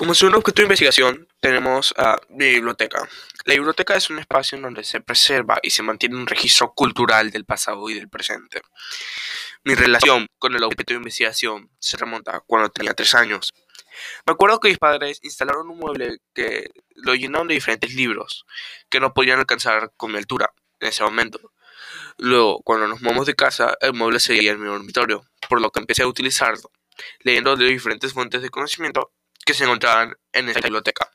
Como segundo objeto de investigación tenemos a la biblioteca. La biblioteca es un espacio en donde se preserva y se mantiene un registro cultural del pasado y del presente. Mi relación con el objeto de investigación se remonta cuando tenía tres años. Me acuerdo que mis padres instalaron un mueble que lo llenaron de diferentes libros que no podían alcanzar con mi altura en ese momento. Luego, cuando nos mudamos de casa, el mueble seguía en mi dormitorio, por lo que empecé a utilizarlo, leyendo de diferentes fuentes de conocimiento que se encontraban en esta biblioteca.